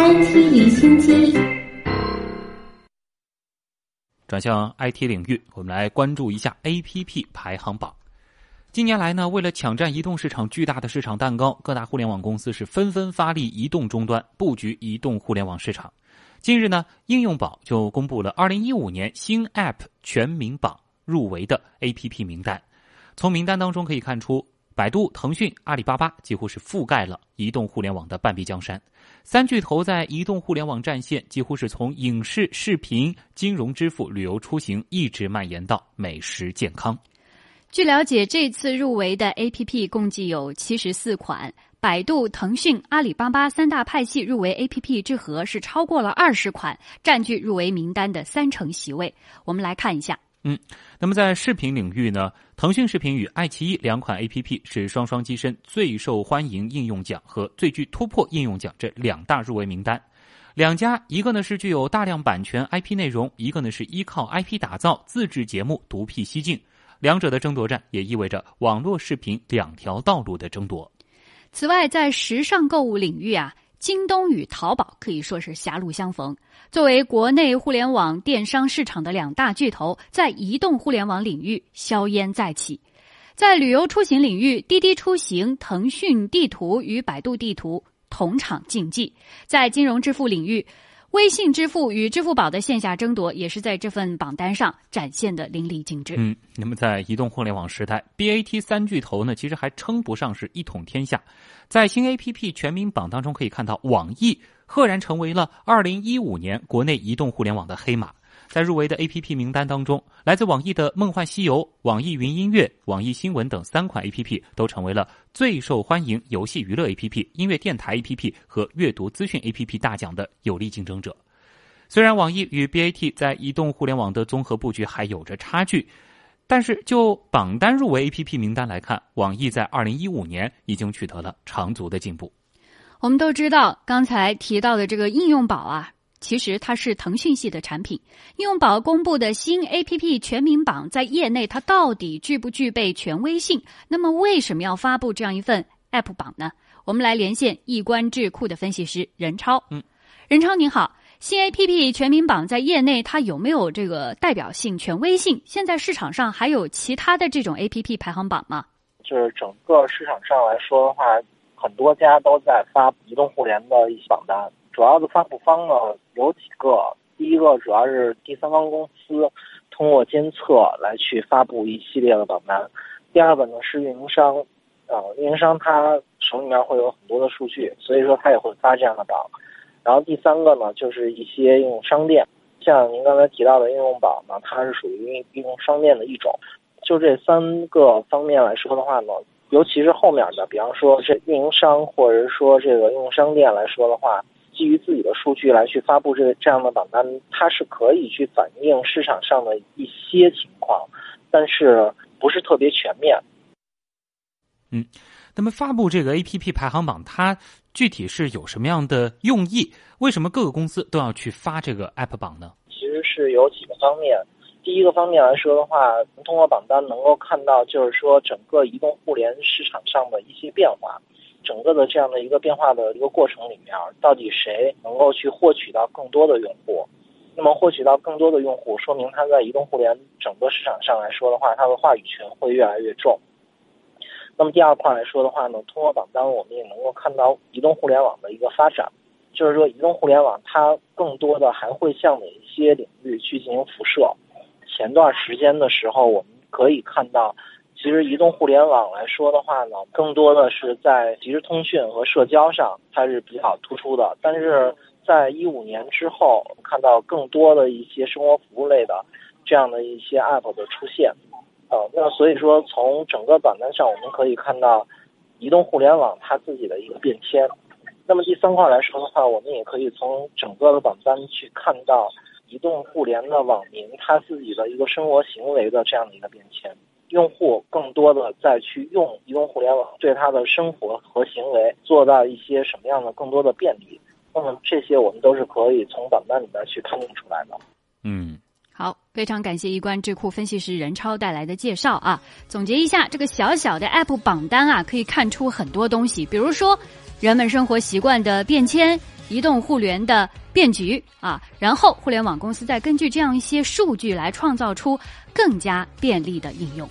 IT 离心机，转向 IT 领域，我们来关注一下 APP 排行榜。近年来呢，为了抢占移动市场巨大的市场蛋糕，各大互联网公司是纷纷发力移动终端，布局移动互联网市场。近日呢，应用宝就公布了2015年新 App 全民榜入围的 APP 名单。从名单当中可以看出，百度、腾讯、阿里巴巴几乎是覆盖了移动互联网的半壁江山。三巨头在移动互联网战线，几乎是从影视、视频、金融支付、旅游出行，一直蔓延到美食健康。据了解，这次入围的 APP 共计有七十四款，百度、腾讯、阿里巴巴三大派系入围 APP 之和是超过了二十款，占据入围名单的三成席位。我们来看一下。嗯，那么在视频领域呢，腾讯视频与爱奇艺两款 A P P 是双双跻身最受欢迎应用奖和最具突破应用奖这两大入围名单。两家，一个呢是具有大量版权 I P 内容，一个呢是依靠 I P 打造自制节目独辟蹊径。两者的争夺战也意味着网络视频两条道路的争夺。此外，在时尚购物领域啊。京东与淘宝可以说是狭路相逢。作为国内互联网电商市场的两大巨头，在移动互联网领域硝烟再起。在旅游出行领域，滴滴出行、腾讯地图与百度地图同场竞技；在金融支付领域，微信支付与支付宝的线下争夺也是在这份榜单上展现的淋漓尽致。嗯，那么在移动互联网时代，BAT 三巨头呢，其实还称不上是一统天下。在新 APP 全民榜当中，可以看到网易赫然成为了二零一五年国内移动互联网的黑马。在入围的 A P P 名单当中，来自网易的《梦幻西游》、网易云音乐、网易新闻等三款 A P P 都成为了最受欢迎游戏娱乐 A P P、音乐电台 A P P 和阅读资讯 A P P 大奖的有力竞争者。虽然网易与 B A T 在移动互联网的综合布局还有着差距，但是就榜单入围 A P P 名单来看，网易在2015年已经取得了长足的进步。我们都知道，刚才提到的这个应用宝啊。其实它是腾讯系的产品。应用宝公布的新 A P P 全民榜，在业内它到底具不具备权威性？那么为什么要发布这样一份 App 榜呢？我们来连线易观智库的分析师任超。嗯，任超您好，新 A P P 全民榜在业内它有没有这个代表性、权威性？现在市场上还有其他的这种 A P P 排行榜吗？就是整个市场上来说的话，很多家都在发移动互联的一些榜单。主要的发布方呢有几个，第一个主要是第三方公司通过监测来去发布一系列的榜单，第二个呢是运营商，呃，运营商他手里面会有很多的数据，所以说他也会发这样的榜，然后第三个呢就是一些应用商店，像您刚才提到的应用宝呢，它是属于应用商店的一种，就这三个方面来说的话呢，尤其是后面的，比方说这运营商或者说这个应用商店来说的话。基于自己的数据来去发布这这样的榜单，它是可以去反映市场上的一些情况，但是不是特别全面。嗯，那么发布这个 A P P 排行榜，它具体是有什么样的用意？为什么各个公司都要去发这个 App 榜呢？其实是有几个方面。第一个方面来说的话，通过榜单能够看到，就是说整个移动互联市场上的一些变化。整个的这样的一个变化的一个过程里面，到底谁能够去获取到更多的用户？那么获取到更多的用户，说明它在移动互联整个市场上来说的话，它的话语权会越来越重。那么第二块来说的话呢，通过榜单我们也能够看到移动互联网的一个发展，就是说移动互联网它更多的还会向哪一些领域去进行辐射？前段时间的时候，我们可以看到。其实移动互联网来说的话呢，更多的是在即时通讯和社交上它是比较突出的。但是在一五年之后，我们看到更多的一些生活服务类的这样的一些 App 的出现。呃，那所以说从整个榜单上我们可以看到移动互联网它自己的一个变迁。那么第三块来说的话，我们也可以从整个的榜单去看到移动互联的网民他自己的一个生活行为的这样的一个变迁。用户更多的再去用移动互联网，对他的生活和行为做到一些什么样的更多的便利？那么这些我们都是可以从榜单里面去看定出来的。嗯，好，非常感谢一关智库分析师任超带来的介绍啊！总结一下，这个小小的 App 榜单啊，可以看出很多东西，比如说人们生活习惯的变迁、移动互联的变局啊，然后互联网公司再根据这样一些数据来创造出更加便利的应用。